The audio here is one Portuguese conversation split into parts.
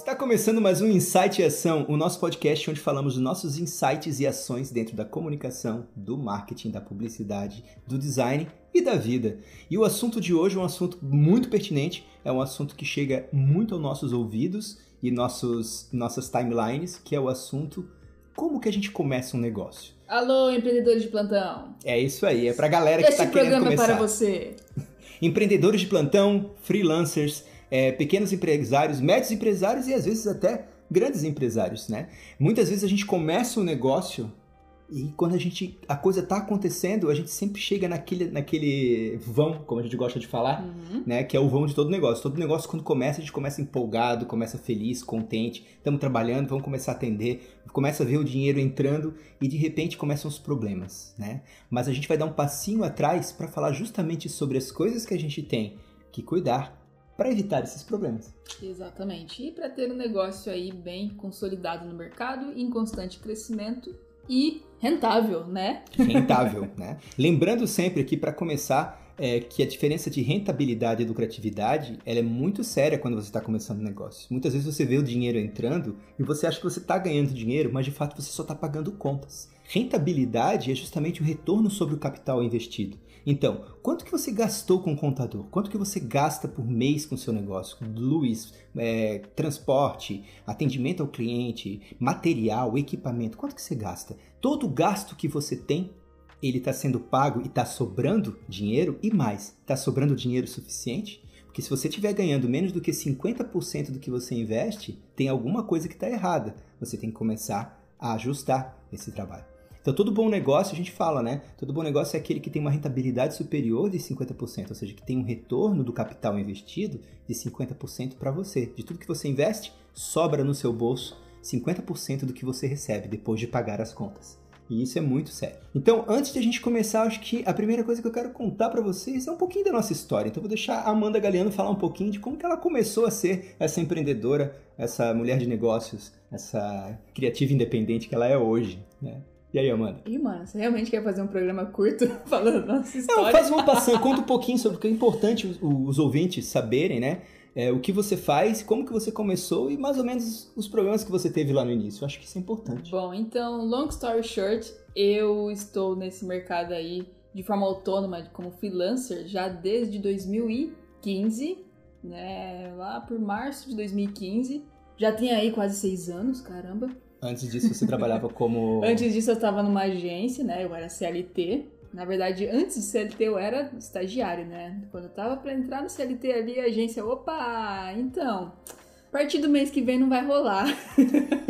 Está começando mais um Insight e Ação, o nosso podcast onde falamos dos nossos insights e ações dentro da comunicação, do marketing, da publicidade, do design e da vida. E o assunto de hoje é um assunto muito pertinente, é um assunto que chega muito aos nossos ouvidos e nossos, nossas timelines, que é o assunto como que a gente começa um negócio. Alô, empreendedores de plantão. É isso aí, é pra galera que está querendo programa começar. é para você. Empreendedores de plantão, freelancers, é, pequenos empresários, médios empresários e às vezes até grandes empresários, né? Muitas vezes a gente começa um negócio e quando a gente a coisa tá acontecendo, a gente sempre chega naquele, naquele vão, como a gente gosta de falar, Uhum. né? Que é o vão de todo negócio. Todo negócio, quando começa, a gente começa empolgado, começa feliz, contente. Estamos trabalhando, vamos começar a atender, começa a ver o dinheiro entrando e de repente começam os problemas, né? Mas a gente vai dar um passinho atrás para falar justamente sobre as coisas que a gente tem que cuidar para evitar esses problemas. Exatamente. E para ter um negócio aí bem consolidado no mercado, em constante crescimento e rentável, né? rentável, né? Lembrando sempre aqui para começar é, que a diferença de rentabilidade e lucratividade ela é muito séria quando você está começando um negócio. Muitas vezes você vê o dinheiro entrando e você acha que você está ganhando dinheiro, mas de fato você só está pagando contas. Rentabilidade é justamente o retorno sobre o capital investido. Então, quanto que você gastou com o contador? Quanto que você gasta por mês com o seu negócio? Luz, é, transporte, atendimento ao cliente, material, equipamento. Quanto que você gasta? Todo gasto que você tem, ele está sendo pago e está sobrando dinheiro e mais, está sobrando dinheiro suficiente? Porque se você estiver ganhando menos do que 50% do que você investe, tem alguma coisa que está errada. Você tem que começar a ajustar esse trabalho. Então, todo bom negócio, a gente fala, né? Todo bom negócio é aquele que tem uma rentabilidade superior de 50%, ou seja, que tem um retorno do capital investido de 50% para você. De tudo que você investe, sobra no seu bolso 50% do que você recebe depois de pagar as contas. E isso é muito sério. Então, antes de a gente começar, acho que a primeira coisa que eu quero contar para vocês é um pouquinho da nossa história. Então, eu vou deixar a Amanda Galeano falar um pouquinho de como que ela começou a ser essa empreendedora, essa mulher de negócios, essa criativa independente que ela é hoje, né? E aí, Amanda? E, mano, você realmente quer fazer um programa curto falando nossa Não, história? faz uma passando, conta um pouquinho sobre o que é importante os, os ouvintes saberem, né? É, o que você faz, como que você começou e mais ou menos os problemas que você teve lá no início. Eu acho que isso é importante. Bom, então, long story short, eu estou nesse mercado aí de forma autônoma como freelancer já desde 2015, né? Lá por março de 2015. Já tem aí quase seis anos, caramba. Antes disso, você trabalhava como. Antes disso, eu estava numa agência, né? Eu era CLT. Na verdade, antes de CLT, eu era estagiário, né? Quando eu tava pra entrar no CLT ali, a agência, opa, então, a partir do mês que vem não vai rolar.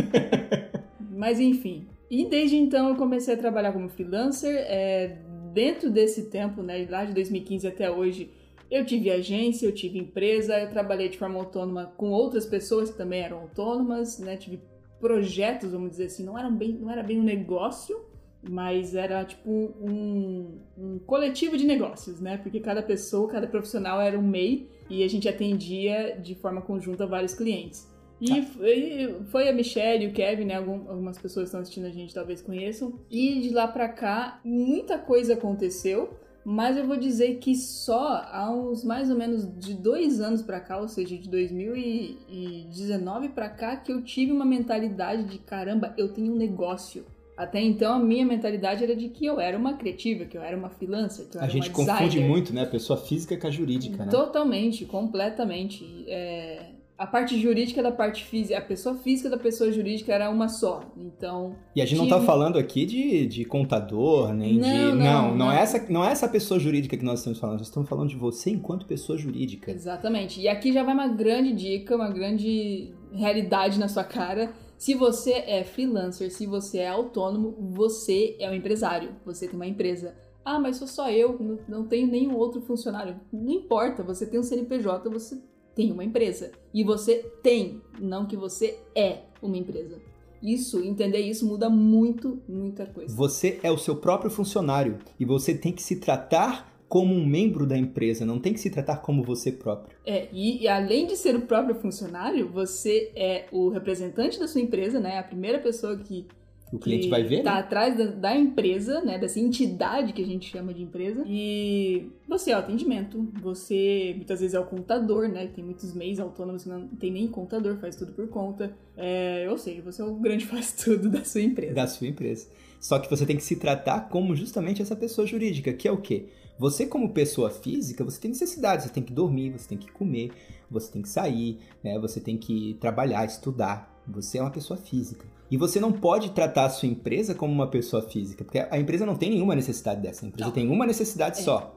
Mas enfim. E desde então eu comecei a trabalhar como freelancer. É, dentro desse tempo, né? Lá de 2015 até hoje, eu tive agência, eu tive empresa, eu trabalhei de forma autônoma com outras pessoas que também eram autônomas, né? Tive projetos, vamos dizer assim, não, eram bem, não era bem um negócio, mas era tipo um, um coletivo de negócios, né? Porque cada pessoa, cada profissional era um MEI e a gente atendia de forma conjunta vários clientes. E foi, foi a Michelle e o Kevin, né? Algum- algumas pessoas que estão assistindo a gente talvez conheçam. E de lá pra cá, muita coisa aconteceu. Mas eu vou dizer que só há uns mais ou menos de dois anos pra cá, ou seja, de 2019 pra cá, que eu tive uma mentalidade de caramba, eu tenho um negócio. Até então a minha mentalidade era de que eu era uma criativa, que eu era uma freelancer, que eu A era gente uma confunde designer. muito, né? A pessoa física com a jurídica, né? Totalmente, completamente. É, a parte jurídica da parte física, a pessoa física da pessoa jurídica era uma só. Então, E a gente não tá falando aqui de, de contador, nem Não, de. não, Não, não, não. é essa, não é essa pessoa jurídica que nós estamos falando. Nós estamos falando de você enquanto pessoa jurídica. exatamente. E aqui já vai uma grande dica, uma grande realidade na sua cara. Se você é freelancer, se você é autônomo, você é um empresário. Você tem uma empresa. Ah, mas sou só eu, não, não tenho nenhum outro funcionário. Não importa, você tem um CNPJ, você tem uma empresa. E você tem, não que você é uma empresa. Isso, entender isso muda muito, muita coisa. Você é o seu próprio funcionário e você tem que se tratar como um membro da empresa, não tem que se tratar como você próprio. É, e, e além de ser o próprio funcionário, você é o representante da sua empresa, né? A primeira pessoa que o cliente vai ver, tá né? atrás da, da empresa, né, dessa entidade que a gente chama de empresa. E você é o atendimento, você muitas vezes é o contador, né? Tem muitos meios autônomos que não tem nem contador, faz tudo por conta. É, ou seja, você é o grande faz tudo da sua empresa. Da sua empresa. Só que você tem que se tratar como justamente essa pessoa jurídica, que é o quê? Você, como pessoa física, você tem necessidades, você tem que dormir, você tem que comer, você tem que sair, né? Você tem que trabalhar, estudar. Você é uma pessoa física. E você não pode tratar a sua empresa como uma pessoa física, porque a empresa não tem nenhuma necessidade dessa. A empresa Não. tem uma necessidade É. só.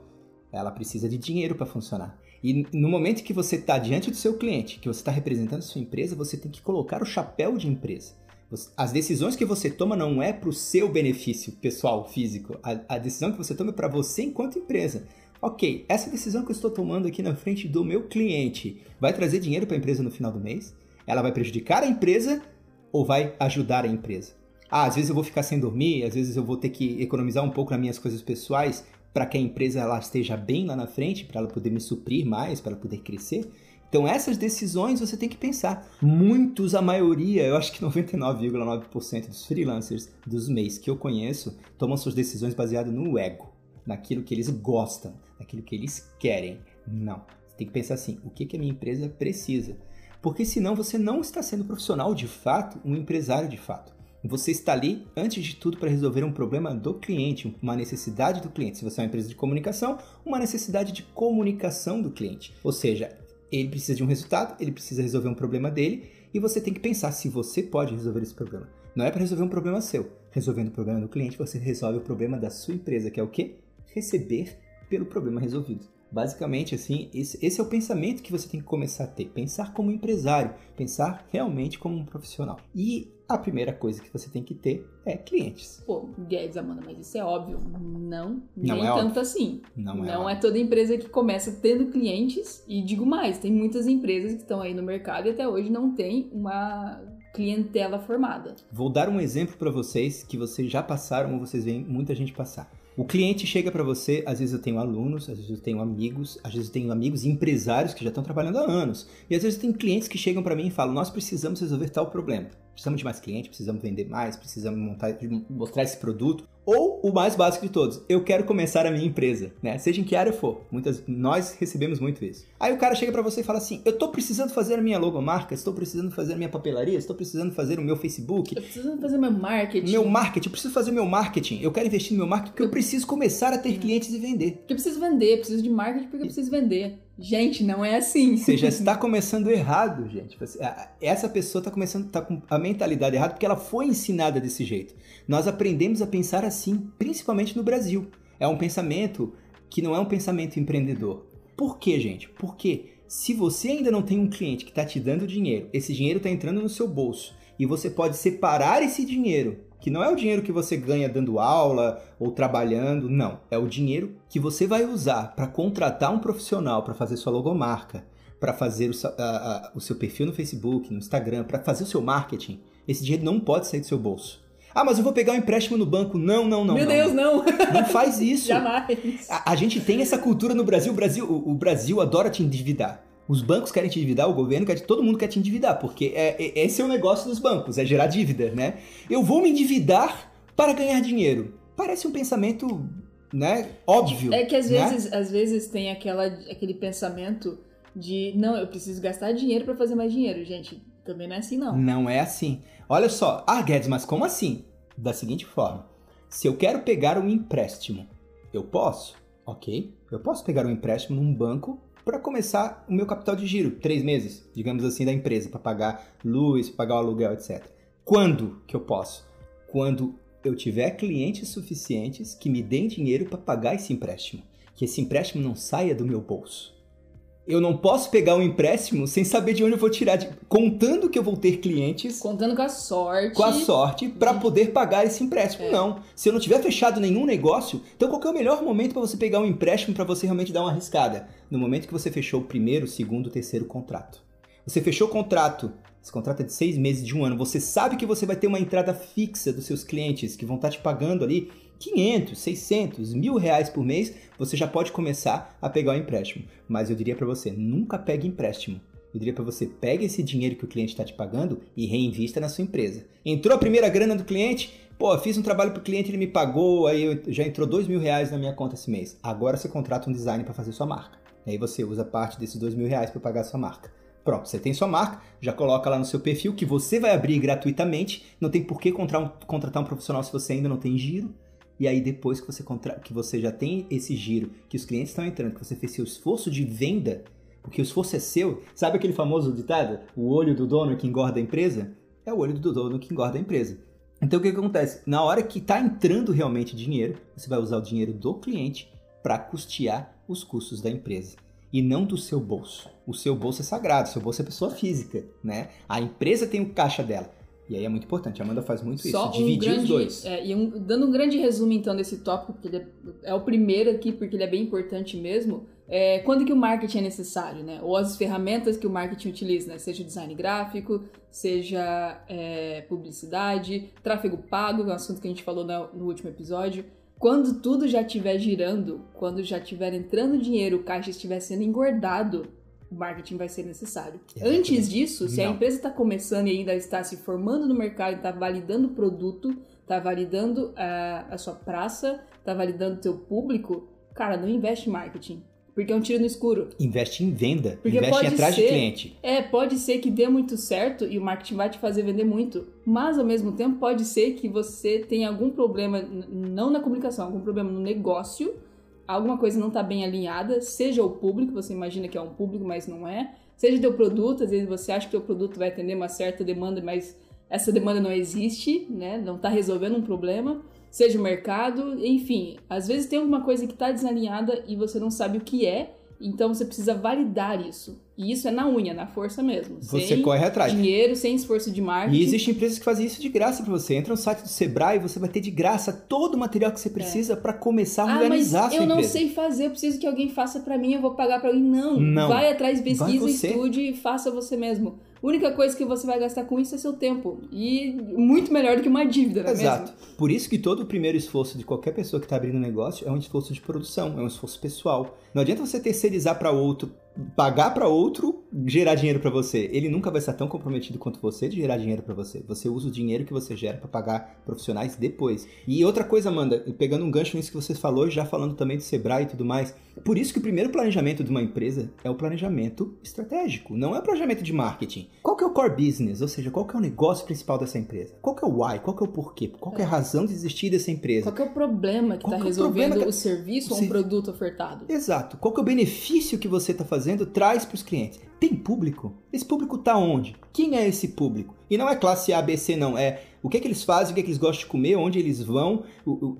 Ela precisa de dinheiro para funcionar. E no momento que você está diante do seu cliente, que você está representando a sua empresa, você tem que colocar o chapéu de empresa. As decisões que você toma não é para o seu benefício pessoal, físico. A, a decisão que você toma é para você enquanto empresa. Ok, essa decisão que eu estou tomando aqui na frente do meu cliente vai trazer dinheiro para a empresa no final do mês? Ela vai prejudicar a empresa ou vai ajudar a empresa? Ah, às vezes eu vou ficar sem dormir, às vezes eu vou ter que economizar um pouco nas minhas coisas pessoais para que a empresa ela esteja bem lá na frente, para ela poder me suprir mais, para ela poder crescer. Então essas decisões você tem que pensar. Muitos, a maioria, eu acho que 99,9% dos freelancers dos mês que eu conheço tomam suas decisões baseadas no ego, naquilo que eles gostam, naquilo que eles querem. Não. Você tem que pensar assim: o que, que a minha empresa precisa? Porque senão você não está sendo profissional de fato, um empresário de fato. Você está ali, antes de tudo, para resolver um problema do cliente, uma necessidade do cliente. Se você é uma empresa de comunicação, uma necessidade de comunicação do cliente. Ou seja, ele precisa de um resultado, ele precisa resolver um problema dele, e você tem que pensar se você pode resolver esse problema. Não é para resolver um problema seu. Resolvendo o problema do cliente, você resolve o problema da sua empresa, que é o quê? Receber pelo problema resolvido. Basicamente, assim, esse, esse é o pensamento que você tem que começar a ter. Pensar como empresário, pensar realmente como um profissional. E a primeira coisa que você tem que ter é clientes. Pô, Guedes, Amanda, mas isso é óbvio. Não, Não nem é tanto óbvio. assim. Não é. Não é toda empresa que começa tendo clientes. E digo mais, tem muitas empresas que estão aí no mercado e até hoje não tem uma clientela formada. Vou dar um exemplo para vocês que vocês já passaram ou vocês veem muita gente passar. O cliente chega para você, às vezes eu tenho alunos, às vezes eu tenho amigos, às vezes eu tenho amigos empresários que já estão trabalhando há anos. E às vezes tem clientes que chegam para mim e falam: "Nós precisamos resolver tal problema. Precisamos de mais clientes, precisamos vender mais, precisamos montar, mostrar esse produto ou o mais básico de todos, eu quero começar a minha empresa, né? Seja em que área for. Muitas nós recebemos muito isso. Aí o cara chega para você e fala assim: "Eu tô precisando fazer a minha logomarca, estou precisando fazer a minha papelaria, estou precisando fazer o meu Facebook, Eu preciso fazer meu marketing. meu marketing, eu preciso fazer meu marketing. Eu quero investir no meu marketing porque eu preciso começar a ter clientes e vender. Porque eu preciso vender, preciso de marketing porque eu preciso vender. Gente, não é assim. Você já está começando errado, gente. Essa pessoa está começando tá com a mentalidade errada porque ela foi ensinada desse jeito. Nós aprendemos a pensar assim, principalmente no Brasil. É um pensamento que não é um pensamento empreendedor. Por quê, gente? Porque se você ainda não tem um cliente que está te dando dinheiro, esse dinheiro está entrando no seu bolso e você pode separar esse dinheiro, que não é o dinheiro que você ganha dando aula ou trabalhando, não. É o dinheiro que você vai usar para contratar um profissional para fazer sua logomarca, para fazer o, a- a- o seu perfil no Facebook, no Instagram, para fazer o seu marketing. Esse dinheiro não pode sair do seu bolso. Ah, mas eu vou pegar um empréstimo no banco. Não, não, não. Meu não. Deus, não! Não faz isso. Jamais! A, a gente tem essa cultura no Brasil. O Brasil, o, o Brasil adora te endividar. Os bancos querem te endividar, o governo quer, todo mundo quer te endividar, porque é, é- esse é o negócio dos bancos, é gerar dívida, né? Eu vou me endividar para ganhar dinheiro. Parece um pensamento, né, óbvio. É que às né? vezes, às vezes tem aquela, aquele pensamento de não, eu preciso gastar dinheiro pra fazer mais dinheiro. Gente, também não é assim, não. Não é assim. Olha só, ah, Guedes, mas como assim? Da seguinte forma: se eu quero pegar um empréstimo, eu posso, ok? Eu posso pegar um empréstimo num banco para começar o meu capital de giro, três meses, digamos assim, da empresa, para pagar luz, pagar o aluguel, etc. Quando que eu posso? Quando eu tiver clientes suficientes que me deem dinheiro para pagar esse empréstimo, que esse empréstimo não saia do meu bolso. Eu não posso pegar um empréstimo sem saber de onde eu vou tirar, de- contando que eu vou ter clientes Contando com a sorte. com a sorte para poder pagar esse empréstimo. É. Não. Se eu não tiver fechado nenhum negócio, então qual é o melhor momento para você pegar um empréstimo para você realmente dar uma arriscada? No momento que você fechou o primeiro, o segundo, o terceiro contrato. Você fechou o contrato, esse contrato é de seis meses, de um ano. Você sabe que você vai ter uma entrada fixa dos seus clientes que vão estar te pagando ali 500, 600, mil reais por mês. Você já pode começar a pegar o empréstimo. Mas eu diria para você, nunca pegue empréstimo. Eu diria para você, pegue esse dinheiro que o cliente está te pagando e reinvista na sua empresa. Entrou a primeira grana do cliente, Pô, fiz um trabalho para o cliente, ele me pagou, aí já entrou dois mil reais na minha conta esse mês. Agora você contrata um design para fazer sua marca. Aí você usa parte desses dois mil reais para pagar sua marca. Pronto, você tem sua marca, já coloca lá no seu perfil que você vai abrir gratuitamente. Não tem por que contratar um profissional se você ainda não tem giro. E aí depois que você, contra... que você já tem esse giro, que os clientes estão entrando, que você fez seu esforço de venda, porque o esforço é seu. Sabe aquele famoso ditado? O olho do dono que engorda a empresa? É o olho do dono que engorda a empresa. Então o que, que acontece? Na hora que está entrando realmente dinheiro, você vai usar o dinheiro do cliente para custear os custos da empresa e não do seu bolso. O seu bolso é sagrado, seu bolso é pessoa física, né? A empresa tem o caixa dela. E aí é muito importante, a Amanda faz muito Só isso, dividir grande, os dois. É, e um, dando um grande resumo então desse tópico, porque é, é, o primeiro aqui, porque ele é bem importante mesmo, é, quando que o marketing é necessário, né? Ou as ferramentas que o marketing utiliza, né? Seja design gráfico, seja é, publicidade, tráfego pago, que é um assunto que a gente falou no, no último episódio. Quando tudo já estiver girando, quando já estiver entrando dinheiro, o caixa estiver sendo engordado, o marketing vai ser necessário. Antes disso, se Não. a empresa está começando e ainda está se formando no mercado, está validando o produto, está validando a, a sua praça, está validando o teu público, cara, não investe em marketing. Porque é um tiro no escuro. Investe em venda. Porque investe em atrás de cliente. É, pode ser que dê muito certo e o marketing vai te fazer vender muito. Mas ao mesmo tempo pode ser que você tenha algum problema, não na comunicação, algum problema no negócio alguma coisa não está bem alinhada, seja o público, você imagina que é um público, mas não é, seja teu produto, às vezes você acha que teu produto vai atender uma certa demanda, mas essa demanda não existe, né? Não está resolvendo um problema, seja o mercado, enfim, às vezes tem alguma coisa que está desalinhada e você não sabe o que é, então você precisa validar isso. E isso é na unha, na força mesmo. Você sem corre atrás. Dinheiro, sem esforço de marketing. E existem empresas que fazem isso de graça para você. Entra no site do Sebrae e você vai ter de graça todo o material que você precisa é. para começar a ah, organizar a sua eu empresa. não sei fazer, eu preciso que alguém faça para mim, eu vou pagar para alguém. Não. não. Vai atrás, pesquisa, estude e faça você mesmo. Única coisa que você vai gastar com isso é seu tempo. E muito melhor do que uma dívida, não é Exato. Mesmo? Por isso que todo o primeiro esforço de qualquer pessoa que está abrindo um negócio é um esforço de produção, é um esforço pessoal. Não adianta você terceirizar para outro pagar para outro gerar dinheiro para você. Ele nunca vai estar tão comprometido quanto você de gerar dinheiro para você. Você usa o dinheiro que você gera para pagar profissionais depois. E outra coisa, Amanda, pegando um gancho nisso que você falou, já falando também do Sebrae e tudo mais. Por isso que o primeiro planejamento de uma empresa é o planejamento estratégico, não é o planejamento de marketing. Qual que é o core business, ou seja, qual que é o negócio principal dessa empresa? Qual que é o why? Qual que é o porquê? Qual que é a razão de existir dessa empresa? Qual que é o problema que está é resolvendo que... o serviço ou um produto ofertado? Exato. Qual que é o benefício que você está fazendo fazendo traz para os clientes. Tem público? Esse público está onde? Quem é esse público? E não é classe A, B, C, não. É o que, é que eles fazem, o que, é que eles gostam de comer, onde eles vão,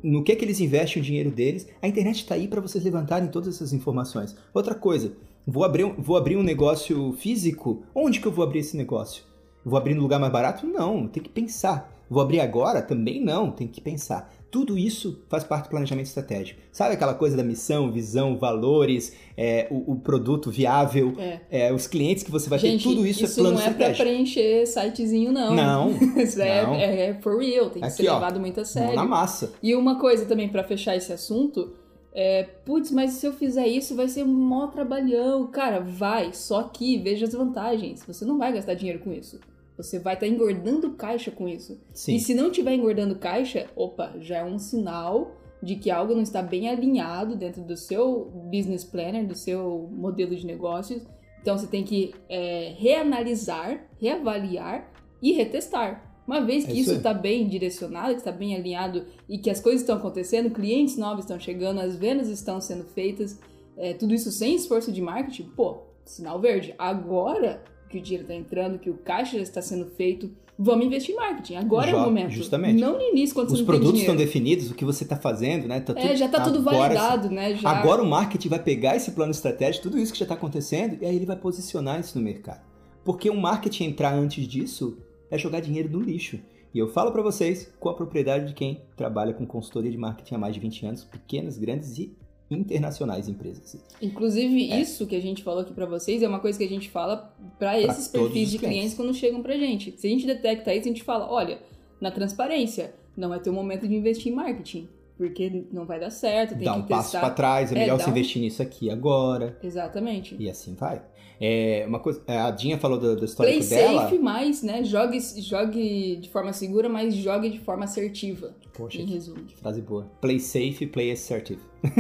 no que, é que eles investem o dinheiro deles. A internet está aí para vocês levantarem todas essas informações. Outra coisa, vou abrir, vou abrir um negócio físico. Onde que eu vou abrir esse negócio? Vou abrir no lugar mais barato? Não, tem que pensar. Vou abrir agora? Também não, tem que pensar. Tudo isso faz parte do planejamento estratégico. Sabe aquela coisa da missão, visão, valores, é, o, o, produto viável, é. É, os clientes que você vai Gente, ter, tudo isso, é isso é plano estratégico. Isso não é pra preencher sitezinho, não. Não. isso é, não. É, é, for real, tem que Aqui, ser ó, levado muito a sério. Na massa. E uma coisa também para fechar esse assunto, é, putz, mas se eu fizer isso vai ser um mó trabalhão. Cara, vai, só que veja as vantagens. Você não vai gastar dinheiro com isso. Você vai estar tá engordando caixa com isso. Sim. E se não estiver engordando caixa, opa, já é um sinal de que algo não está bem alinhado dentro do seu business planner, do seu modelo de negócios. Então você tem que é, reanalisar, reavaliar e retestar. Uma vez que é isso está bem direcionado, que está bem alinhado e que as coisas estão acontecendo, clientes novos estão chegando, as vendas estão sendo feitas, é, tudo isso sem esforço de marketing, pô, sinal verde. Agora que o dinheiro está entrando, que o caixa já está sendo feito. Vamos investir em marketing. Agora já, é o momento. Justamente. Não no início, quando Os você não produtos estão definidos, o que você está fazendo, né? Tá é, tudo, é, já está tudo validado, né? Já... Agora o marketing vai pegar esse plano estratégico, tudo isso que já está acontecendo, e aí ele vai posicionar isso no mercado. Porque o marketing entrar antes disso é jogar dinheiro no lixo. E eu falo para vocês com a propriedade de quem trabalha com consultoria de marketing há mais de 20 anos, pequenas, grandes e internacionais empresas. Inclusive, é. isso que a gente falou aqui para vocês é uma coisa que a gente fala para esses perfis de clientes. clientes quando chegam pra gente. Se a gente detecta isso, a gente fala: olha, na transparência, não é teu momento de investir em marketing. porque não vai dar certo, tem dá que um passo testar. para trás, é É, melhor você um- investir nisso aqui agora. Exatamente. E assim vai. É, uma coisa, a Dinha falou do, do Play histórico dela. safe, mas, né, jogue, jogue de forma segura, mas jogue de forma assertiva, Poxa, em resumo. que frase boa. Play safe, play assertive.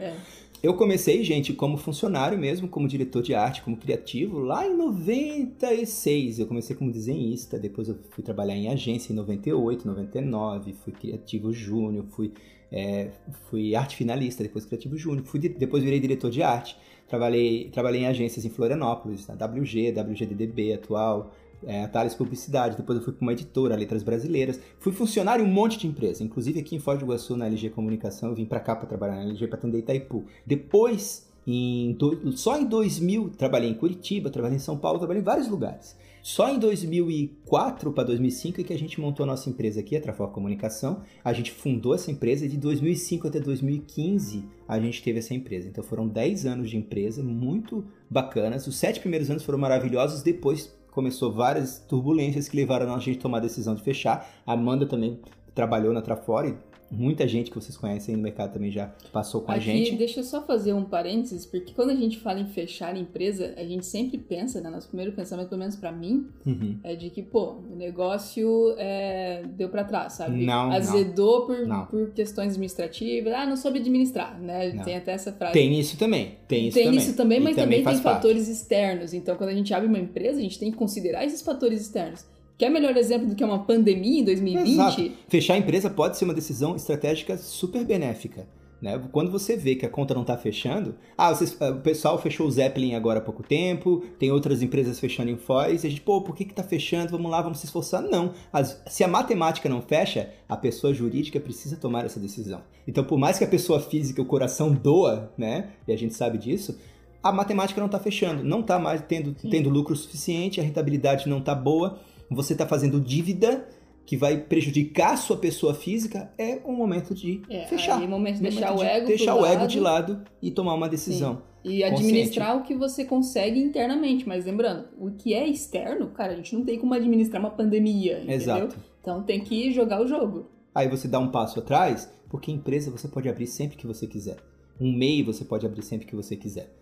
É. Eu comecei, gente, como funcionário mesmo, como diretor de arte, como criativo, lá em 96. Eu comecei como desenhista, depois eu fui trabalhar em agência em 98, 99, fui criativo júnior, fui, é, fui arte finalista, depois criativo júnior, fui, depois virei diretor de arte. Trabalhei, trabalhei em agências em Florianópolis, na WG, WGDDB atual, é, Thales Publicidade, depois eu fui para uma editora, Letras Brasileiras. Fui funcionário em um monte de empresa, inclusive aqui em Foz do Iguaçu, na LG Comunicação, eu vim para cá para trabalhar na LG para atender Itaipu. Depois, em do- só em 2000, trabalhei em Curitiba, trabalhei em São Paulo, trabalhei em vários lugares. Só em 2004 para 2005 é que a gente montou a nossa empresa aqui, a Trafor Comunicação. A gente fundou essa empresa e de 2005 até 2015 a gente teve essa empresa. Então foram 10 anos de empresa, muito bacanas. Os sete primeiros anos foram maravilhosos, depois começou várias turbulências que levaram a gente a tomar a decisão de fechar. A Amanda também trabalhou na Trafor e muita gente que vocês conhecem no mercado também já passou com a Aqui, gente. deixa eu só fazer um parênteses, porque quando a gente fala em fechar a empresa, a gente sempre pensa, né, nosso primeiro pensamento, pelo menos pra mim, Uhum. é de que, pô, o negócio é, deu pra trás, sabe? Não, não. Azedou Por, Não. por questões administrativas, ah, não soube administrar, né? Não. Tem até essa frase. Tem isso também. Tem isso Tem também. isso também, E mas também, faz tem parte. fatores externos. Então, quando a gente abre uma empresa, a gente tem que considerar esses fatores externos. Quer melhor exemplo do que uma pandemia em 2020? Exato. Fechar a empresa pode ser uma decisão estratégica super benéfica. Né? Quando você vê que a conta não está fechando, ah, vocês- ah, o pessoal fechou o Zeppelin agora há pouco tempo, tem outras empresas fechando em Foz, e a gente, pô, por que que tá fechando? Vamos lá, vamos se esforçar. Não. As- se a matemática não fecha, a pessoa jurídica precisa tomar essa decisão. Então, por mais que a pessoa física, o coração doa, né? E a gente sabe disso, a matemática não está fechando, não está mais tendo, tendo lucro suficiente, a rentabilidade não está boa, você está fazendo dívida que vai prejudicar a sua pessoa física, é um momento de É, fechar. é o momento de Momento deixar o de ego deixar pro o ego lado. de lado e tomar uma decisão. E administrar o que você consegue internamente. Mas lembrando, o que é externo, cara, a gente não tem como administrar uma pandemia, entendeu? Exato. Então tem que jogar o jogo. Aí você dá um passo atrás, porque empresa você pode abrir sempre que você quiser. Um MEI você pode abrir sempre que você quiser.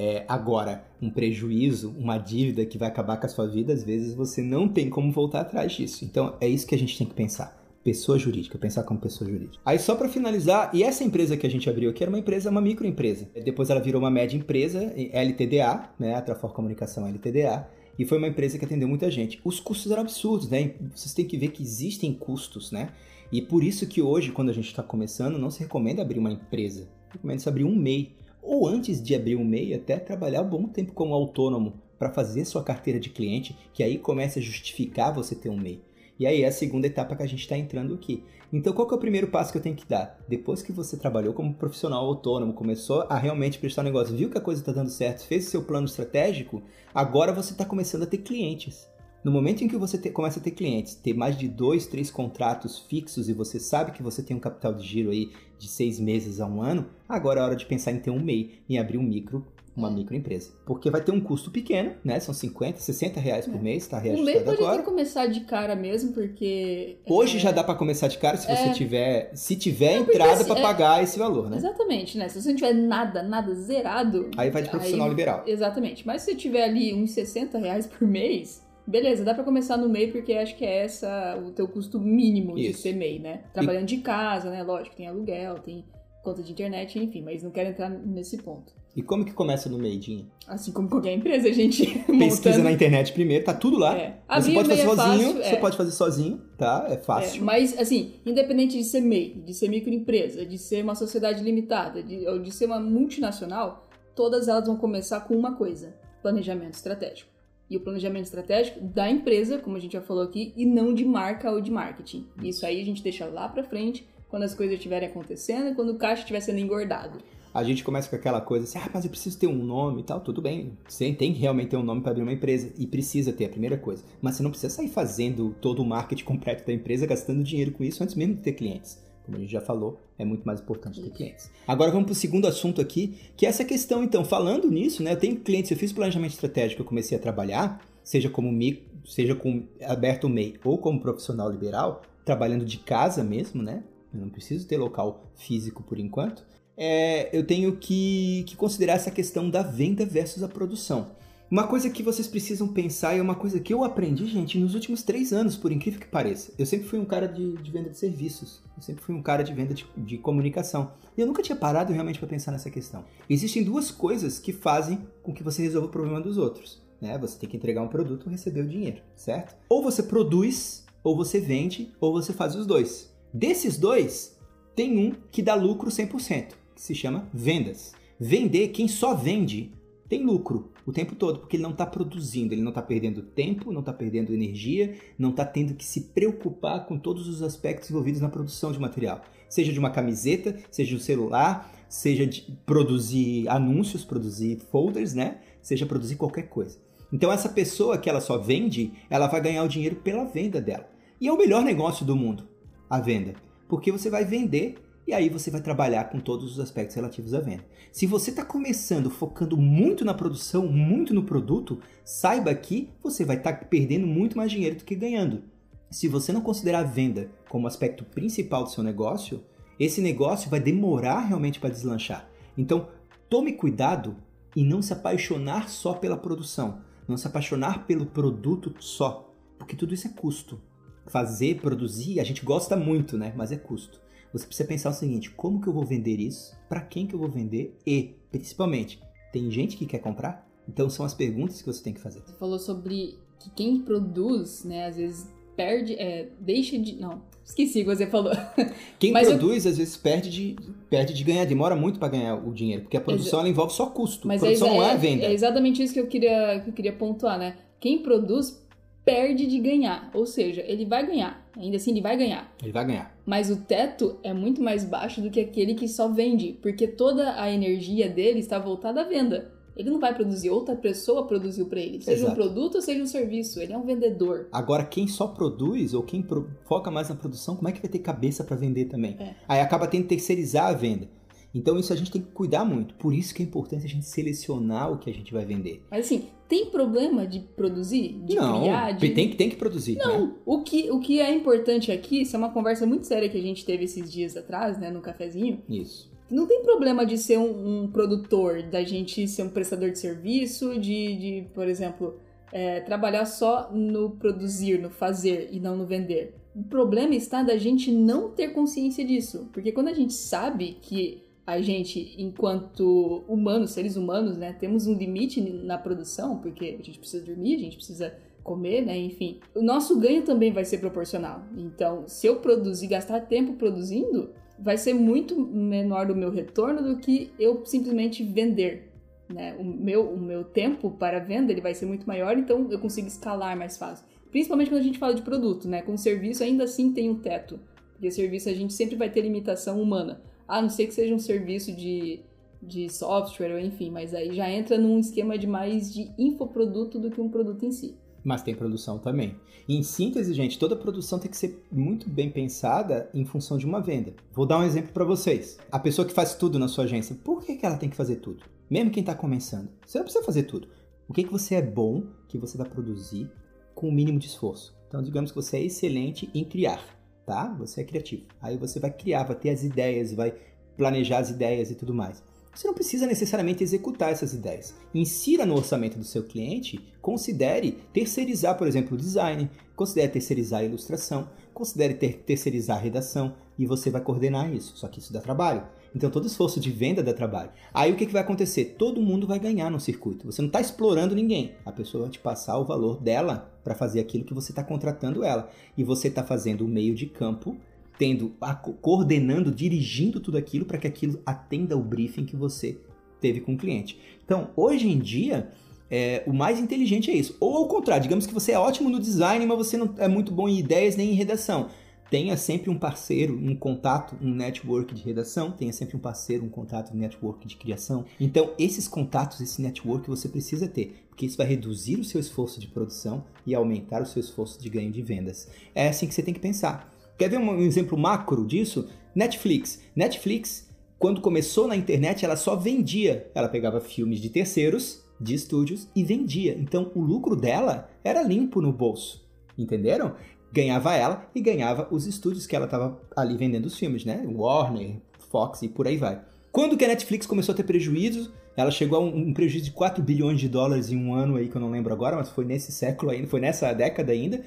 É, agora, um prejuízo, uma dívida que vai acabar com a sua vida, às vezes você não tem como voltar atrás disso. Então é isso que a gente tem que pensar. Pessoa jurídica, pensar como pessoa jurídica. Aí só para finalizar, e essa empresa que a gente abriu aqui era uma empresa, uma microempresa. Depois ela virou uma média empresa, LTDA, né, a Trafor Comunicação LTDA, e foi uma empresa que atendeu muita gente. Os custos eram absurdos, né? Vocês têm que ver que existem custos, né? E por isso que hoje, quando a gente está começando, não se recomenda abrir uma empresa. Recomenda-se abrir um MEI. Ou antes de abrir um MEI, até trabalhar um bom tempo como autônomo para fazer sua carteira de cliente, que aí começa a justificar você ter um MEI. E aí é a segunda etapa que a gente está entrando aqui. Então, qual é o primeiro passo que eu tenho que dar? Depois que você trabalhou como profissional autônomo, começou a realmente prestar negócio, viu que a coisa está dando certo, fez o seu plano estratégico, agora você está começando a ter clientes. No momento em que você te- começa a ter clientes, ter mais de dois, três contratos fixos e você sabe que você tem um capital de giro aí de seis meses a um ano, agora é hora de pensar em ter um MEI, em abrir um micro, uma microempresa. Porque vai ter um custo pequeno, né? São 50, 60 reais por É. mês, tá O MEI reajustado pode agora. começar de cara mesmo, porque. Hoje é, já dá pra começar de cara se você É. tiver, se tiver Não, entrada assim, pra é- pagar esse valor, né? Exatamente, né? Se você não tiver nada, nada zerado. Aí vai de profissional aí- liberal. Exatamente. Mas se você tiver ali uns 60 reais por mês, beleza, dá pra começar no MEI, porque acho que é essa o teu custo mínimo de Isso. ser MEI, né? Trabalhando de casa, né? Lógico, tem aluguel, tem conta de internet, enfim, mas não quero entrar nesse ponto. E como que começa no Meidinho? Assim como qualquer empresa, a gente Pesquisa montando... na internet primeiro, tá tudo lá. É. Você pode fazer é sozinho, fácil, você é. pode fazer sozinho, tá? É É, fácil. mas, assim, independente de ser MEI, de ser microempresa, de ser uma sociedade limitada, de, ou de ser uma multinacional, todas elas vão começar com uma coisa: planejamento estratégico. E o planejamento estratégico da empresa, como a gente já falou aqui, e não de marca ou de marketing. Isso aí a gente deixa lá pra frente, quando as coisas estiverem acontecendo quando o caixa estiver sendo engordado. A gente começa com aquela coisa assim, ah, mas eu preciso ter um nome e tal, tudo bem. Você tem que realmente ter um nome para abrir uma empresa e precisa ter a primeira coisa. Mas você não precisa sair fazendo todo o marketing completo da empresa, gastando dinheiro com isso antes mesmo de ter clientes. Como a gente já falou, é muito mais importante ter clientes. Agora vamos para o segundo assunto aqui, que é essa questão, então, falando nisso, né? Eu tenho clientes, eu fiz planejamento estratégico, eu comecei a trabalhar, seja como micro, seja com aberto MEI ou como profissional liberal, trabalhando de casa mesmo, né? eu não preciso ter local físico por enquanto, é, eu tenho que, que considerar essa questão da venda versus a produção. Uma coisa que vocês precisam pensar e é uma coisa que eu aprendi, gente, nos últimos três anos, por incrível que pareça. Eu sempre fui um cara de, de venda de serviços, eu sempre fui um cara de venda de, de comunicação. E eu nunca tinha parado realmente para pensar nessa questão. Existem duas coisas que fazem com que você resolva o problema dos outros. Né? Você tem que entregar um produto ou receber o dinheiro, certo? Ou você produz, ou você vende, ou você faz os dois. Desses dois, tem um que dá lucro 100%, que se chama vendas. Vender, quem só vende tem lucro o tempo todo, porque ele não está produzindo, ele não está perdendo tempo, não está perdendo energia, não está tendo que se preocupar com todos os aspectos envolvidos na produção de material. Seja de uma camiseta, seja de um celular, seja de produzir anúncios, produzir folders, né? Seja produzir qualquer coisa. Então essa pessoa que ela só vende, ela vai ganhar o dinheiro pela venda dela. E é o melhor negócio do mundo, a venda. Porque você vai vender e aí você vai trabalhar com todos os aspectos relativos à venda. Se você está começando focando muito na produção, muito no produto, saiba que você vai estar tá perdendo muito mais dinheiro do que ganhando. Se você não considerar a venda como aspecto principal do seu negócio, esse negócio vai demorar realmente para deslanchar. Então, tome cuidado em não se apaixonar só pela produção, não se apaixonar pelo produto só, porque tudo isso é custo. Fazer, produzir, a gente gosta muito, né? Mas é custo você precisa pensar o seguinte: como que eu vou vender isso? Para quem que eu vou vender? E, principalmente, tem gente que quer comprar? Então são as perguntas que você tem que fazer. Você falou sobre que quem produz, né, às vezes perde, é, deixa de. Não, esqueci o que você falou. Quem Mas produz, eu... às vezes, perde de, perde de ganhar, demora muito para ganhar o dinheiro, porque a produção ela envolve só custo. Mas produção é, não é, é venda. É exatamente isso que eu queria, que eu queria pontuar, né? Quem produz perde de ganhar. Ou seja, ele vai ganhar. Ainda assim, ele vai ganhar. Ele vai ganhar. Mas o teto é muito mais baixo do que aquele que só vende, porque toda a energia dele está voltada à venda. Ele não vai produzir, outra pessoa produziu para ele. Seja Exato. um produto ou seja um serviço. Ele é um vendedor. Agora, quem só produz ou quem foca mais na produção, como é que vai ter cabeça para vender também? É. Aí acaba tendo que terceirizar a venda. Então isso a gente tem que cuidar muito. Por isso que é importante a gente selecionar o que a gente vai vender. Mas assim, tem problema de produzir? De não, criar? De... Tem, que, tem que produzir. Não, né? o, que, o que é importante aqui, isso é uma conversa muito séria que a gente teve esses dias atrás, né, no cafezinho. Isso. Não tem problema de ser um, um produtor, da gente ser um prestador de serviço, de, de por exemplo, é, trabalhar só no produzir, no fazer e não no vender. O problema está da gente não ter consciência disso. Porque quando a gente sabe que a gente, enquanto humanos, seres humanos, né, temos um limite na produção, porque a gente precisa dormir, a gente precisa comer, né, enfim. O nosso ganho também vai ser proporcional. Então, se eu produzir, gastar tempo produzindo, vai ser muito menor o meu retorno do que eu simplesmente vender. Né? O, meu, o meu tempo para venda ele vai ser muito maior, então eu consigo escalar mais fácil. Principalmente quando a gente fala de produto, né? Com serviço ainda assim tem um teto. Porque serviço a gente sempre vai ter limitação humana. A não ser que seja um serviço de, de software, enfim, mas aí já entra num esquema de mais de infoproduto do que um produto em si. Mas tem produção também. E em síntese, gente, toda produção tem que ser muito bem pensada em função de uma venda. Vou dar um exemplo para vocês. A pessoa que faz tudo na sua agência, por que, que ela tem que fazer tudo? Mesmo quem está começando, você não precisa fazer tudo. O que, que você é bom que você vai produzir com o mínimo de esforço? Então, digamos que você é excelente em criar tá? Você é criativo. Aí você vai criar, vai ter as ideias, vai planejar as ideias e tudo mais. Você não precisa necessariamente executar essas ideias. Insira no orçamento do seu cliente, considere terceirizar, por exemplo, o design, considere terceirizar a ilustração, considere ter, terceirizar a redação e você vai coordenar isso. Só que isso dá trabalho. Então todo esforço de venda dá trabalho. Aí o que, que vai acontecer? Todo mundo vai ganhar no circuito. Você não está explorando ninguém. A pessoa vai te passar o valor dela para fazer aquilo que você está contratando ela. E você está fazendo o meio de campo, tendo, a, coordenando, dirigindo tudo aquilo para que aquilo atenda o briefing que você teve com o cliente. Então, hoje em dia, é, o mais inteligente é isso. Ou ao contrário, digamos que você é ótimo no design, mas você não é muito bom em ideias nem em redação tenha sempre um parceiro, um contato, um network de redação, tenha sempre um parceiro, um contato, um network de criação. Então, esses contatos, esse network você precisa ter, porque isso vai reduzir o seu esforço de produção e aumentar o seu esforço de ganho de vendas. É assim que você tem que pensar. Quer ver um exemplo macro disso? Netflix. Netflix, quando começou na internet, ela só vendia. Ela pegava filmes de terceiros, de estúdios e vendia. Então, o lucro dela era limpo no bolso. Entenderam? Ganhava ela e ganhava os estúdios que ela estava ali vendendo os filmes, né? Warner, Fox e por aí vai. Quando que a Netflix começou a ter prejuízo, ela chegou a um, um, prejuízo de 4 bilhões de dólares em um ano aí, que eu não lembro agora, mas foi nesse século ainda, foi nessa década ainda,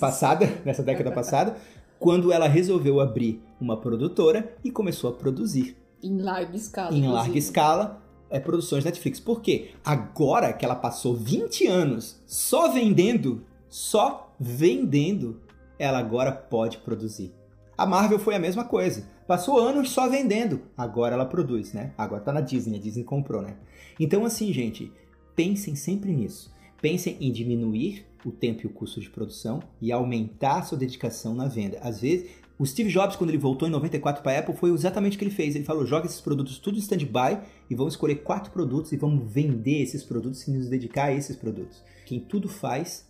passada, nessa década passada, quando ela resolveu abrir uma produtora e começou a produzir. Em larga escala. Em inclusive. larga escala, é, produções Netflix. Por quê? Agora que ela passou 20 anos só vendendo, só vendendo, ela agora pode produzir. A Marvel foi a mesma coisa. Passou anos só vendendo. Agora ela produz, né? Agora tá na Disney, a Disney comprou, né? Então, assim, gente, pensem sempre nisso. Pensem em diminuir o tempo e o custo de produção e aumentar a sua dedicação na venda. Às vezes, o Steve Jobs, quando ele voltou em 94 para a Apple, foi exatamente o que ele fez. Ele falou: joga esses produtos tudo em stand-by e vamos escolher quatro produtos e vamos vender esses produtos e nos dedicar a esses produtos. Quem tudo faz,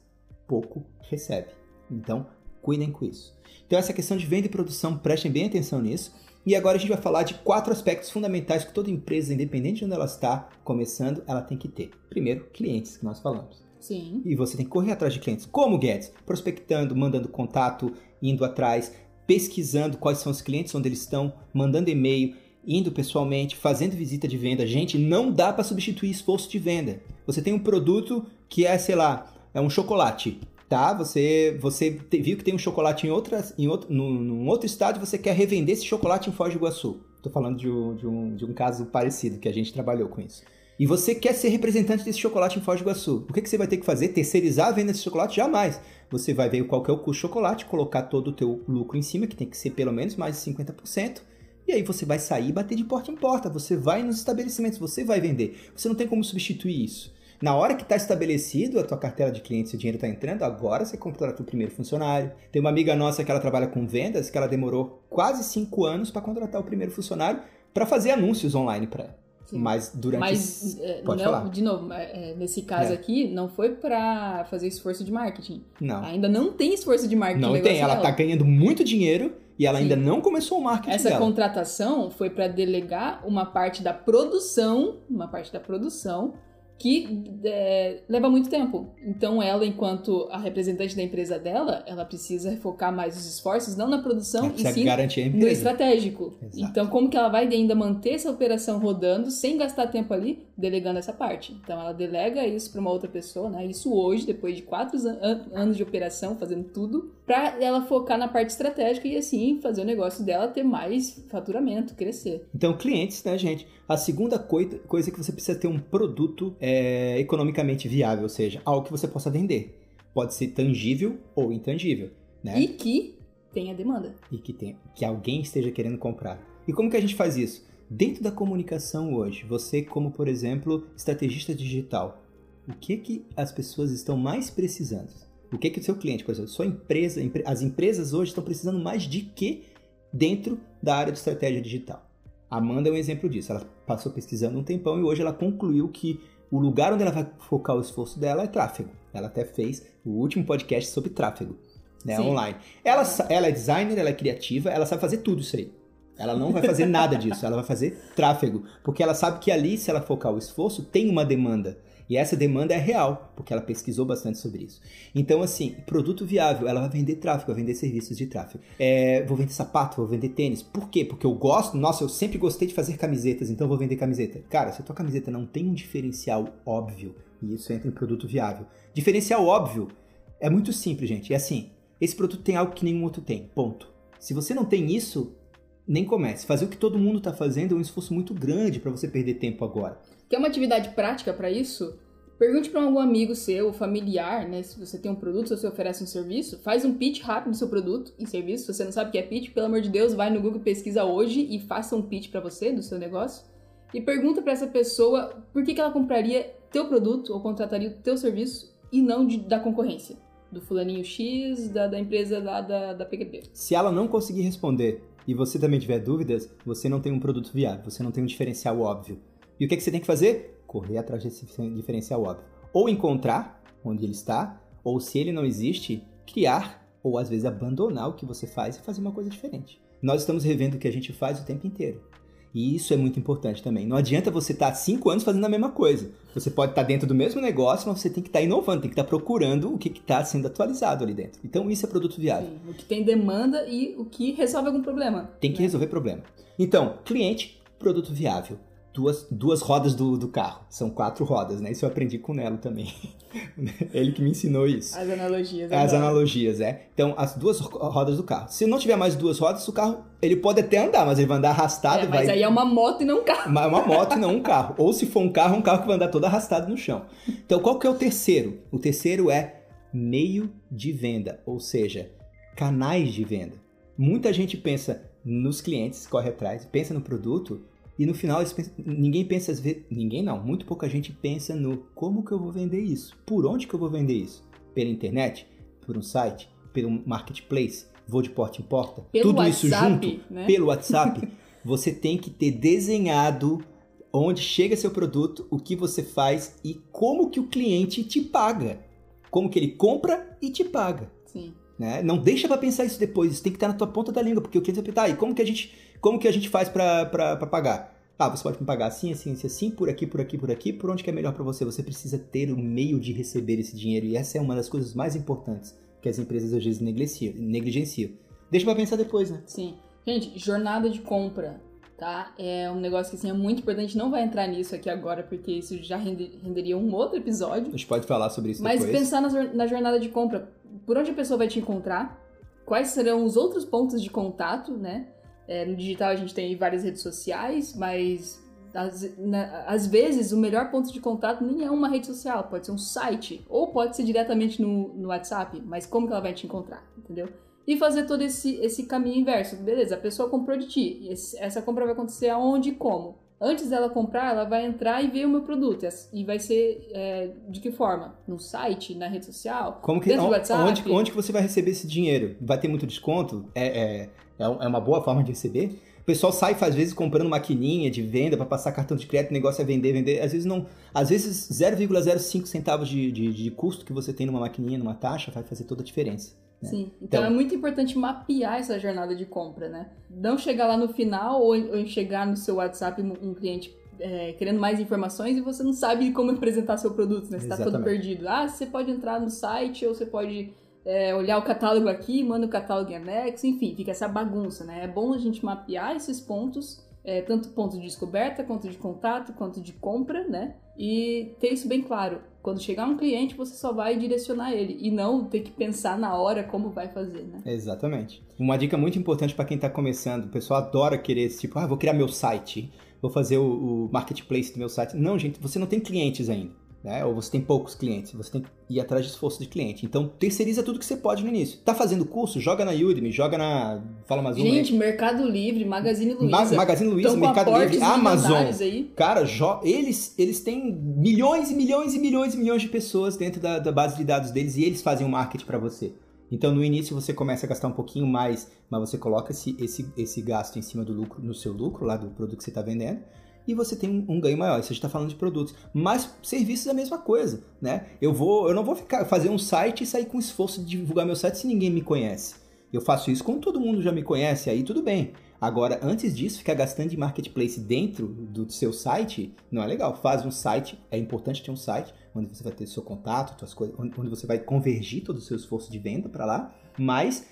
pouco recebe. Então, cuidem com isso. Então, essa questão de venda e produção, prestem bem atenção nisso. E agora a gente vai falar de quatro aspectos fundamentais que toda empresa, independente de onde ela está começando, ela tem que ter. Primeiro, clientes, que nós falamos. Sim. E você tem que correr atrás de clientes. Como, Guedes? Prospectando, mandando contato, indo atrás, pesquisando quais são os clientes, onde eles estão, mandando e-mail, indo pessoalmente, fazendo visita de venda. Gente, não dá para substituir esforço de venda. Você tem um produto que é, sei lá, é um chocolate, tá? Você você viu que tem um chocolate em outras em outro num, num outro estado, você quer revender esse chocolate em Foz do Iguaçu. Tô falando de um, de um, de um caso parecido que a gente trabalhou com isso e você quer ser representante desse chocolate em Foz do Iguaçu, o que, que você vai ter que fazer? Terceirizar a venda desse chocolate? Jamais. Você vai ver qual é o custo do chocolate, colocar todo o teu lucro em cima, que tem que ser pelo menos mais de 50%, e aí você vai sair e bater de porta em porta. Você vai nos estabelecimentos, você vai vender. Você não tem como substituir isso. Na hora que está estabelecido a tua cartela de clientes e o dinheiro está entrando, agora você contrata o primeiro funcionário. Tem uma amiga nossa que ela trabalha com vendas, que ela demorou quase cinco anos para contratar o primeiro funcionário para fazer anúncios online para ela. Sim. Mas durante. Mas, é, Pode não, falar. de novo, é, nesse caso é. aqui, não foi para fazer esforço de marketing. Não. Ainda não tem esforço de marketing. Não tem. Ela dela. tá ganhando muito dinheiro e ela Sim. ainda não começou o marketing. Essa dela. contratação foi para delegar uma parte da produção, uma parte da produção que é, leva muito tempo. Então, ela, enquanto a representante da empresa dela, ela precisa focar mais os esforços, não na produção, e sim no estratégico. Exato. Então, como que ela vai ainda manter essa operação rodando sem gastar tempo ali delegando essa parte? Então, ela delega isso para uma outra pessoa, né? Isso hoje, depois de quatro an anos de operação, fazendo tudo, para ela focar na parte estratégica e assim fazer o negócio dela ter mais faturamento, crescer. Então, clientes, né, gente? A segunda coisa, é que você precisa ter um produto é, economicamente viável, ou seja, algo que você possa vender. Pode ser tangível ou intangível, né? E que tenha demanda. E que, tenha, que alguém esteja querendo comprar. E como que a gente faz isso? Dentro da comunicação hoje, você como, por exemplo, estrategista digital, o que que as pessoas estão mais precisando? O que que o seu cliente, por exemplo, sua empresa, as empresas hoje estão precisando mais de que dentro da área de estratégia digital? Amanda é um exemplo disso. Ela passou pesquisando um tempão e hoje ela concluiu que o lugar onde ela vai focar o esforço dela é tráfego. Ela até fez o último podcast sobre tráfego, né, online. Ela, ela é designer, ela é criativa, ela sabe fazer tudo isso aí. Ela não vai fazer nada disso, ela vai fazer tráfego, porque ela sabe que ali, se ela focar o esforço, tem uma demanda. E essa demanda é real, porque ela pesquisou bastante sobre isso. Então, assim, produto viável, ela vai vender tráfego, vai vender serviços de tráfego. É, vou vender sapato, vou vender tênis. Por quê? Porque eu gosto, nossa, eu sempre gostei de fazer camisetas, então vou vender camiseta. Cara, se a tua camiseta não tem um diferencial óbvio, e isso entra em produto viável. Diferencial óbvio é muito simples, gente. É assim, esse produto tem algo que nenhum outro tem, ponto. Se você não tem isso, nem comece. Fazer o que todo mundo está fazendo é um esforço muito grande para você perder tempo agora. Quer uma atividade prática para isso? Pergunte para algum amigo seu, familiar, né? Se você tem um produto, se você oferece um serviço, faz um pitch rápido do seu produto e serviço. Se você não sabe o que é pitch, pelo amor de Deus, vai no Google pesquisa hoje e faça um pitch para você do seu negócio. E pergunta para essa pessoa por que, que ela compraria teu produto ou contrataria o teu serviço e não de, da concorrência. Do fulaninho X, da, da empresa lá da, da PQP. Se ela não conseguir responder e você também tiver dúvidas, você não tem um produto viável, você não tem um diferencial óbvio. E o que, é que você tem que fazer? Correr atrás desse diferencial óbvio. Ou encontrar onde ele está, ou se ele não existe, criar, ou às vezes abandonar o que você faz e fazer uma coisa diferente. Nós estamos revendo o que a gente faz o tempo inteiro. E isso é muito importante também. Não adianta você estar tá cinco anos fazendo a mesma coisa. Você pode estar tá dentro do mesmo negócio, mas você tem que estar tá inovando, tem que estar tá procurando o que está sendo atualizado ali dentro. Então isso é produto viável. Sim, o que tem demanda e o que resolve algum problema. Tem que né? resolver problema. Então, cliente, produto viável duas, duas rodas do, do carro. São quatro rodas, né? Isso eu aprendi com o Nelo também. Ele que me ensinou isso. As analogias. As analogias, é. Então, as duas rodas do carro. Se não tiver mais duas rodas, o carro, ele pode até andar, mas ele vai andar arrastado. É, mas vai... aí é uma moto e não um carro. É uma moto e não um carro. Ou se for um carro, um carro que vai andar todo arrastado no chão. Então, qual que é o terceiro? O terceiro é meio de venda, ou seja, canais de venda. Muita gente pensa nos clientes, corre atrás, pensa no produto, e no final, ninguém pensa, às vezes, ninguém não, muito pouca gente pensa no como que eu vou vender isso, por onde que eu vou vender isso, pela internet, por um site, pelo marketplace, vou de porta em porta, pelo tudo WhatsApp, isso junto, né? pelo WhatsApp, você tem que ter desenhado onde chega seu produto, o que você faz e como que o cliente te paga, como que ele compra e te paga. Sim. Né? Não deixa para pensar isso depois, isso tem que estar na tua ponta da língua, porque o cliente vai perguntar, ah, e como que a gente como que a gente faz para pagar? Ah, você pode me pagar assim, assim, assim, assim, por aqui, por aqui, por aqui, por onde que é melhor para você. Você precisa ter o meio de receber esse dinheiro e essa é uma das coisas mais importantes que as empresas às vezes negligenciam. negligenciam. Deixa pra pensar depois, né? Sim. Gente, jornada de compra, tá? É um negócio que assim, é muito importante. Não vai entrar nisso aqui agora, porque isso já renderia um outro episódio. A gente pode falar sobre isso Mas depois. pensar na jornada de compra. Por onde a pessoa vai te encontrar? Quais serão os outros pontos de contato, né? É, no digital a gente tem várias redes sociais, mas às, na, às, vezes o melhor ponto de contato nem é uma rede social, pode ser um site, ou pode ser diretamente no, no WhatsApp, mas como que ela vai te encontrar, entendeu? E fazer todo esse, esse caminho inverso. Beleza, a pessoa comprou de ti. Esse, essa compra vai acontecer aonde e como? Antes dela comprar, ela vai entrar e ver o meu produto. E vai ser é, de que forma? No site, na rede social? Como que, dentro do WhatsApp? Onde, onde que você vai receber esse dinheiro? Vai ter muito desconto? É, é, é, é uma boa forma de receber? O pessoal sai, às vezes, comprando maquininha de venda para passar cartão de crédito, o negócio é vender, vender. Às vezes não. Às vezes 0,05 centavos de, de, de, custo que você tem numa maquininha, numa taxa, vai fazer toda a diferença. Né? Sim. Então, então, é muito importante mapear essa jornada de compra, né? Não chegar lá no final ou, ou chegar no seu WhatsApp um cliente é, querendo mais informações e você não sabe como apresentar seu produto, né? Você está todo perdido. Ah, você pode entrar no site ou você pode é, olhar o catálogo aqui, manda o catálogo em anexo, enfim, fica essa bagunça, né? É bom a gente mapear esses pontos, é, tanto ponto de descoberta, quanto de contato, quanto de compra, né? E ter isso bem claro. Quando chegar um cliente, você só vai direcionar ele e não ter que pensar na hora como vai fazer, né? Exatamente. Uma dica muito importante para quem está começando, o pessoal adora querer esse tipo, ah, vou criar meu site, vou fazer o, o marketplace do meu site. Não, gente, você não tem clientes ainda né? Ou você tem poucos clientes, você tem que ir atrás de esforço de cliente. Então, terceiriza tudo que você pode no início. Tá fazendo curso? Joga na Udemy, joga na. Fala mais um. Gente, Mercado Livre, Magazine Luiza. Ma Magazine Luiza, Mercado Livre, Amazon. Aí. Cara, eles, eles têm milhões e milhões e milhões e milhões de pessoas dentro da, da base de dados deles e eles fazem o marketing para você. Então, no início você começa a gastar um pouquinho mais, mas você coloca esse, esse, esse gasto em cima do lucro, no seu lucro, lá do produto que você está vendendo e você tem um ganho maior. Isso a gente está falando de produtos. Mas serviços é a mesma coisa, né? Eu, vou, eu não vou ficar fazer um site e sair com esforço de divulgar meu site se ninguém me conhece. Eu faço isso como todo mundo já me conhece, aí tudo bem. Agora, antes disso, ficar gastando de marketplace dentro do seu site não é legal. Faz um site, é importante ter um site onde você vai ter seu contato, suas coisas, onde você vai convergir todo o seu esforço de venda para lá. Mas,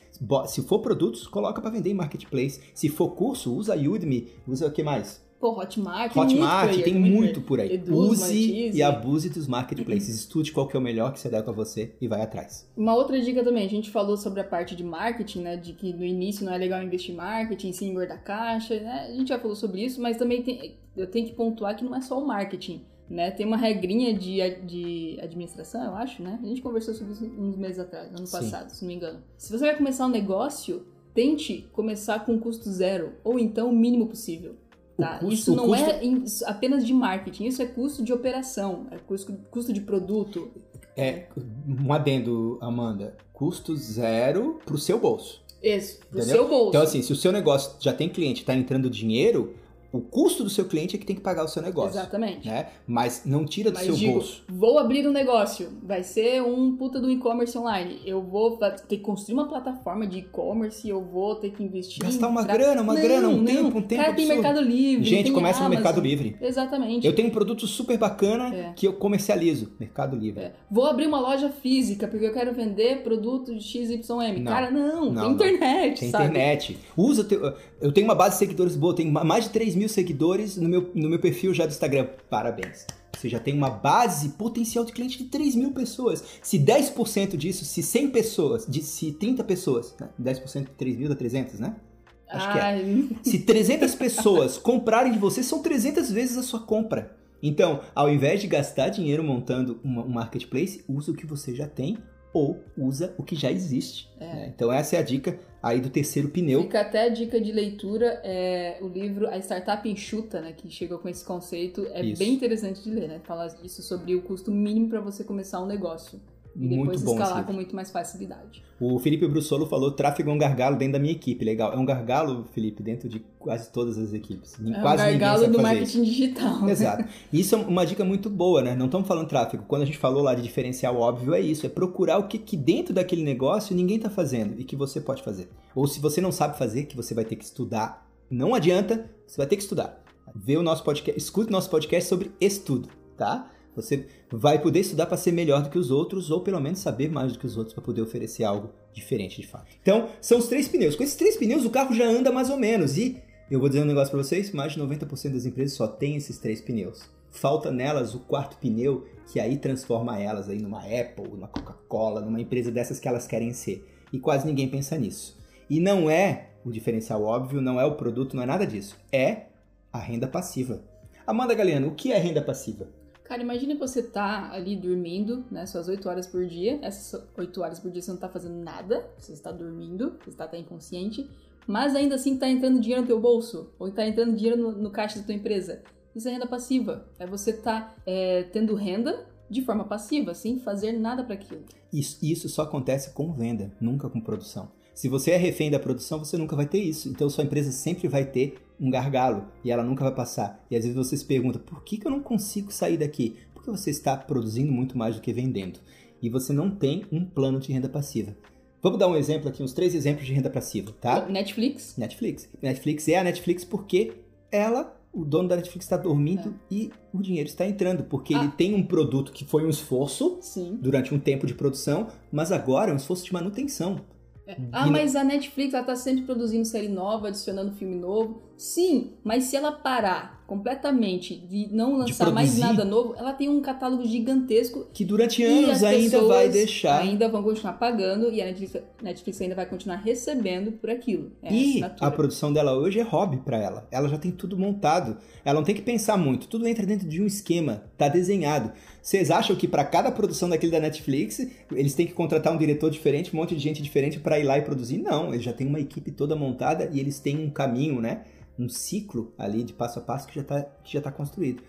se for produtos, coloca para vender em marketplace. Se for curso, usa Udemy, usa o que mais? Pô, Hotmart, Hotmart tem, tem muito por aí. Use e abuse dos marketplaces. Estude qual que é o melhor que se adequa a você e vai atrás. Uma outra dica também, a gente falou sobre a parte de marketing, né? De que no início não é legal investir em marketing, sim engordar caixa, né? A gente já falou sobre isso, mas também tem, eu tenho que pontuar que não é só o marketing. Né? Tem uma regrinha de, de administração, eu acho, né? A gente conversou sobre isso uns meses atrás, ano sim. passado, se não me engano. Se você vai começar um negócio, tente começar com custo zero, ou então o mínimo possível. Tá? Custo, isso não custo... é apenas de marketing, isso é custo de operação, é custo, custo de produto. É, um adendo, Amanda, custo zero pro seu bolso. Isso, pro Entendeu? seu bolso. Então, assim, se o seu negócio já tem cliente, está entrando dinheiro, O custo do seu cliente é que tem que pagar o seu negócio. Exatamente. Né? Mas não tira do Mas seu digo, bolso. vou abrir um negócio, vai ser um puta do e-commerce online. Eu vou ter que construir uma plataforma de e-commerce, eu vou ter que investir Gastar uma tra- grana, uma Não, grana, um não. tempo, um tempo Cara, tem. Mercado Livre. Gente, começa no Amazon. Mercado Livre. Exatamente. Eu tenho um produto super bacana É. que eu comercializo. Mercado Livre. É. Vou abrir uma loja física porque eu quero vender produto de XYM. Não. Cara, não, Não, tem não. internet, Tem sabe? internet. Usa teu, eu tenho uma base de seguidores boa, tenho ma- mais de 3 mil seguidores no meu, no meu perfil já do Instagram. Parabéns. Você já tem uma base potencial de cliente de 3 mil pessoas. Se 10% disso, se 100 pessoas, de, se 30 pessoas, né? 10% de 3 mil dá 300, né? Acho que é. Ai, Se 300 pessoas comprarem de você, são 300 vezes a sua compra. Então, ao invés de gastar dinheiro montando uma- um marketplace, usa o que você já tem ou usa o que já existe. É. né? Então, essa é a dica aí do terceiro pneu. Fica até a dica de leitura, é o livro A Startup Enxuta, né, que chegou com esse conceito. É Isso. bem interessante de ler, né? Fala isso sobre o custo mínimo para você começar um negócio. E depois Muito bom escalar com muito mais facilidade. O Felipe Brussolo falou tráfego é um gargalo dentro da minha equipe. Legal. É um gargalo, Felipe, dentro de quase todas as equipes. É um quase ninguém gargalo do marketing digital. né? Exato. Isso é uma dica muito boa, né? Não estamos falando tráfego. Quando a gente falou lá de diferencial óbvio, é isso. É procurar o que, que dentro daquele negócio ninguém está fazendo e que você pode fazer. Ou se você não sabe fazer, que você vai ter que estudar. Não adianta, você vai ter que estudar. Vê o nosso podcast, escute o nosso podcast sobre estudo, tá? Você vai poder estudar para ser melhor do que os outros, ou pelo menos saber mais do que os outros para poder oferecer algo diferente de fato. Então, são os três pneus. Com esses três pneus, o carro já anda mais ou menos. E eu vou dizer um negócio para vocês: mais de 90% das empresas só tem esses três pneus. Falta nelas o quarto pneu, que aí transforma elas aí numa Apple, numa Coca-Cola, numa empresa dessas que elas querem ser. E quase ninguém pensa nisso. E não é o diferencial óbvio, não é o produto, não é nada disso. É a renda passiva. Amanda Galeano, o que é renda passiva? Cara, imagina você tá ali dormindo, né? Suas 8 horas por dia. Essas 8 horas por dia você não tá fazendo nada. Você está dormindo, você está inconsciente. Mas ainda assim tá entrando dinheiro no teu bolso. Ou tá entrando dinheiro no, no caixa da tua empresa. Isso é renda passiva. É você tá é, tendo renda de forma passiva, sem fazer nada para aquilo. Isso, isso só acontece com venda, nunca com produção. Se você é refém da produção, você nunca vai ter isso. Então sua empresa sempre vai ter um gargalo e ela nunca vai passar. E às vezes você se pergunta, por que, que eu não consigo sair daqui? Porque você está produzindo muito mais do que vendendo. E você não tem um plano de renda passiva. Vamos dar um exemplo aqui, uns três exemplos de renda passiva, tá? Netflix, Netflix. Netflix é a Netflix porque ela, o dono da Netflix está dormindo e o dinheiro está entrando. Porque Ah. ele tem um produto que foi um esforço sim. durante um tempo de produção, mas agora é um esforço de manutenção. Ah, E- mas a Netflix ela tá sempre produzindo série nova, adicionando filme novo. Sim, mas se ela parar completamente de não lançar mais produzir. nada novo, ela tem um catálogo gigantesco Que durante anos ainda vai deixar. ainda vão continuar pagando e a Netflix, Netflix ainda vai continuar recebendo por aquilo. É E assinatura. a produção dela hoje é hobby para ela. Ela já tem tudo montado. Ela não tem que pensar muito. Tudo entra dentro de um esquema. Tá desenhado. Vocês acham que para cada produção daquele da Netflix, eles têm que contratar um diretor diferente, um monte de gente diferente para ir lá e produzir? Não, eles já têm uma equipe toda montada e eles têm um caminho, né? Um ciclo ali de passo a passo que já está que já tá construído.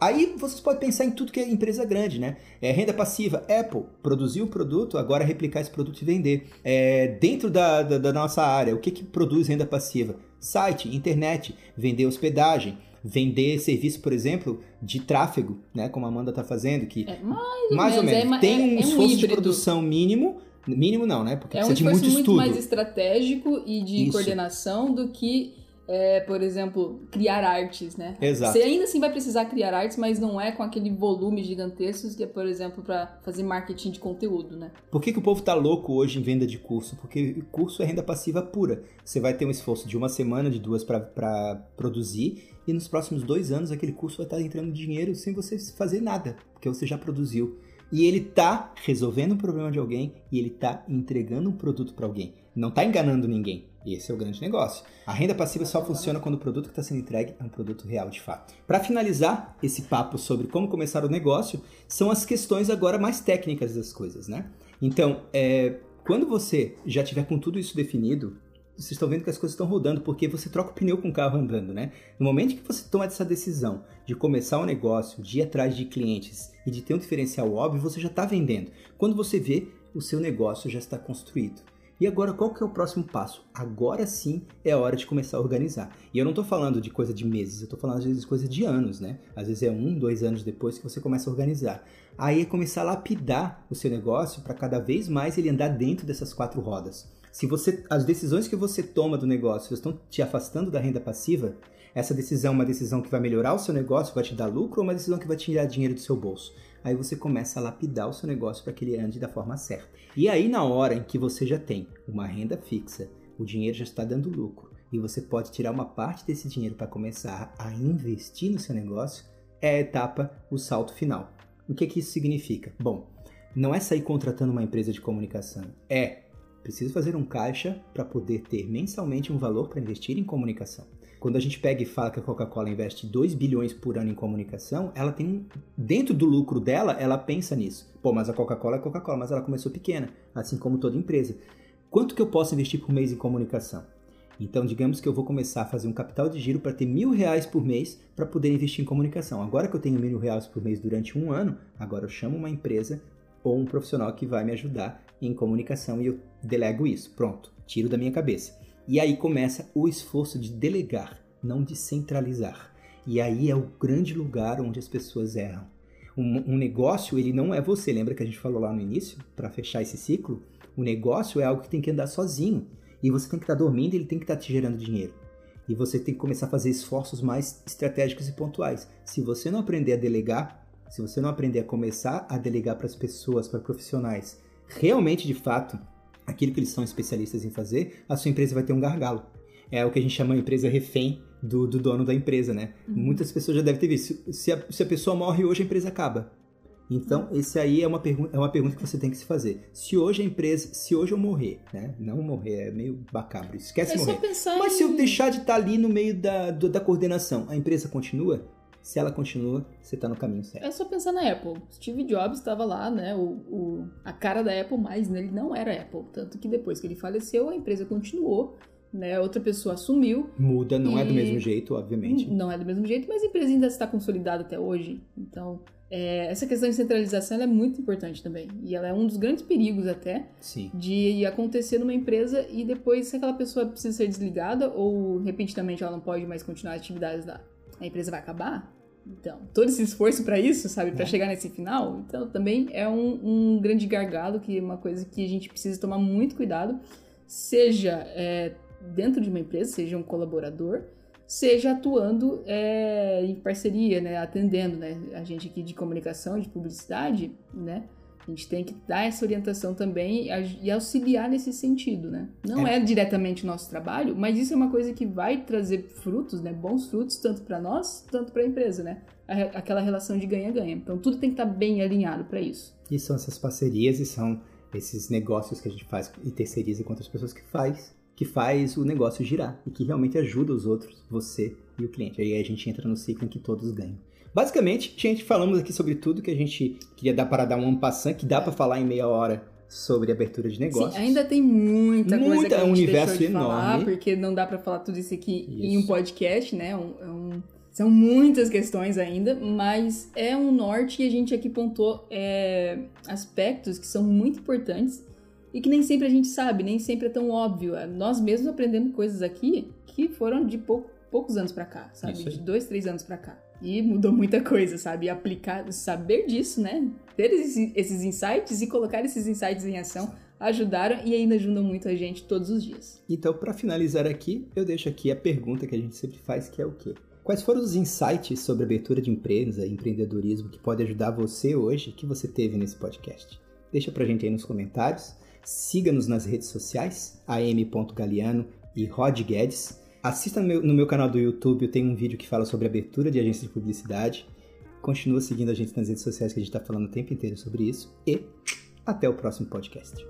Aí vocês podem pensar em tudo que é empresa grande, né? É, renda passiva, Apple, produzir o produto, agora replicar esse produto e vender. É, dentro da, da, da nossa área, o que, que produz renda passiva? Site, internet, vender hospedagem, vender serviço, por exemplo, de tráfego, né? Como a Amanda está fazendo, que É, mais, mais ou menos, menos é ma- tem é- um é um esforço de híbrido. produção mínimo. Mínimo não, né? Porque É um precisa de esforço muito muito, estudo. mais estratégico e de Isso. coordenação do que, é, por exemplo, criar artes, né? Exato. Você ainda assim vai precisar criar artes, mas não é com aquele volume gigantesco que é, por exemplo, para fazer marketing de conteúdo, né? Por que, que o povo tá louco hoje em venda de curso? Porque curso é renda passiva pura. Você vai ter um esforço de uma semana, de duas para produzir, e nos próximos dois anos aquele curso vai estar entrando dinheiro sem você fazer nada, porque você já produziu. E ele tá resolvendo um problema de alguém e ele tá entregando um produto para alguém. Não tá enganando ninguém. Esse é o grande negócio. A renda passiva só funciona quando o produto que está sendo entregue é um produto real de fato. Para finalizar esse papo sobre como começar o negócio, são as questões agora mais técnicas das coisas, né? Então, é, quando você já tiver com tudo isso definido, vocês estão vendo que as coisas estão rodando, porque você troca o pneu com o carro andando, né? No momento que você toma essa decisão de começar um negócio, de ir atrás de clientes e de ter um diferencial óbvio, você já está vendendo. Quando você vê, o seu negócio já está construído. E agora, qual que é o próximo passo? Agora sim é a hora de começar a organizar. E eu não estou falando de coisa de meses, eu estou falando às vezes de coisa de anos, né? Às vezes é um, dois anos depois que você começa a organizar. Aí é começar a lapidar o seu negócio para cada vez mais ele andar dentro dessas quatro rodas. Se você, as decisões que você toma do negócio estão te afastando da renda passiva, essa decisão é uma decisão que vai melhorar o seu negócio, vai te dar lucro, ou uma decisão que vai tirar dinheiro do seu bolso. Aí você começa a lapidar o seu negócio para que ele ande da forma certa. E aí, na hora em que você já tem uma renda fixa, o dinheiro já está dando lucro, e você pode tirar uma parte desse dinheiro para começar a investir no seu negócio, é a etapa, o salto final. O que, que isso significa? Bom, não é sair contratando uma empresa de comunicação, é preciso fazer um caixa para poder ter mensalmente um valor para investir em comunicação. Quando a gente pega e fala que a Coca-Cola investe 2 bilhões por ano em comunicação, ela tem um, dentro do lucro dela, ela pensa nisso. Pô, mas a Coca-Cola é Coca-Cola, mas ela começou pequena, assim como toda empresa. Quanto que eu posso investir por mês em comunicação? Então, digamos que eu vou começar a fazer um capital de giro para ter mil reais por mês para poder investir em comunicação. Agora que eu tenho mil reais por mês durante um ano, agora eu chamo uma empresa ou um profissional que vai me ajudar em comunicação e eu delego isso. Pronto, tiro da minha cabeça. E aí começa o esforço de delegar, não de centralizar. E aí é o grande lugar onde as pessoas erram. Um, um negócio, ele não é você. Lembra que a gente falou lá no início, para fechar esse ciclo? O negócio é algo que tem que andar sozinho. E você tem que estar tá dormindo ele tem que estar tá te gerando dinheiro. E você tem que começar a fazer esforços mais estratégicos e pontuais. Se você não aprender a delegar, se você não aprender a começar a delegar para as pessoas, para profissionais, realmente de fato aquilo que eles são especialistas em fazer, a sua empresa vai ter um gargalo. É o que a gente chama de empresa refém do, do dono da empresa, né? Uhum. Muitas pessoas já devem ter visto. Se a, se a pessoa morre hoje, a empresa acaba. Então, uhum. esse aí é uma, pergunta, é uma pergunta que você tem que se fazer. Se hoje a empresa, se hoje eu morrer, né? Não morrer, é meio bacabro, esquece é morrer. Mas em... se eu deixar de estar ali no meio da, da coordenação, a empresa continua? Se ela continua, você está no caminho certo. É só pensar na Apple. Steve Jobs estava lá, né? O, o, a cara da Apple, mas ele não era Apple. Tanto que depois que ele faleceu, a empresa continuou. Né, outra pessoa assumiu. Muda, não e... é do mesmo jeito, obviamente. Não é do mesmo jeito, mas a empresa ainda está consolidada até hoje. Então, é, essa questão de centralização é muito importante também. E ela é um dos grandes perigos até Sim. de acontecer numa empresa e depois, se aquela pessoa precisa ser desligada ou repentinamente ela não pode mais continuar as atividades lá, a empresa vai acabar? Então, todo esse esforço para isso, sabe, para é. chegar nesse final, então também é um, um, grande gargalo, que é uma coisa que a gente precisa tomar muito cuidado, seja é, dentro de uma empresa, seja um colaborador, seja atuando é, em parceria, né, atendendo, né, a gente aqui de comunicação, de publicidade, né, a gente tem que dar essa orientação também e auxiliar nesse sentido, né? Não é, é diretamente o nosso trabalho, mas isso é uma coisa que vai trazer frutos, né? Bons frutos, tanto para nós, tanto para a empresa, né? Aquela relação de ganha-ganha. Então tudo tem que estar tá bem alinhado para isso. E são essas parcerias e são esses negócios que a gente faz e terceiriza com outras pessoas que faz que faz o negócio girar e que realmente ajuda os outros, você e o cliente. Aí a gente entra no ciclo em que todos ganham. Basicamente, gente, falamos aqui sobre tudo que a gente queria dar para dar um passant, que dá para falar em meia hora sobre abertura de negócios. Sim, ainda tem muita, muita coisa que a gente um universo de enorme. falar, porque não dá para falar tudo isso aqui isso. em um podcast, né? Um, é um, são muitas questões ainda, mas é um norte e a gente aqui pontuou é, aspectos que são muito importantes e que nem sempre a gente sabe, nem sempre é tão óbvio. Nós mesmos aprendemos coisas aqui que foram de pouco, poucos anos para cá, sabe? De dois, três anos para cá. E mudou muita coisa, sabe? Aplicar, saber disso, né? Ter esses insights e colocar esses insights em ação ajudaram e ainda ajudam muito a gente todos os dias. Então, para finalizar aqui, eu deixo aqui a pergunta que a gente sempre faz, que é o quê? Quais foram os insights sobre abertura de empresa e empreendedorismo que pode ajudar você hoje que você teve nesse podcast? Deixa pra gente aí nos comentários. Siga-nos nas redes sociais, am.galiano e Rod Guedes. Assista no meu, canal do YouTube, eu tenho um vídeo que fala sobre abertura de agência de publicidade. Continua seguindo a gente nas redes sociais que a gente está falando o tempo inteiro sobre isso. E até o próximo podcast.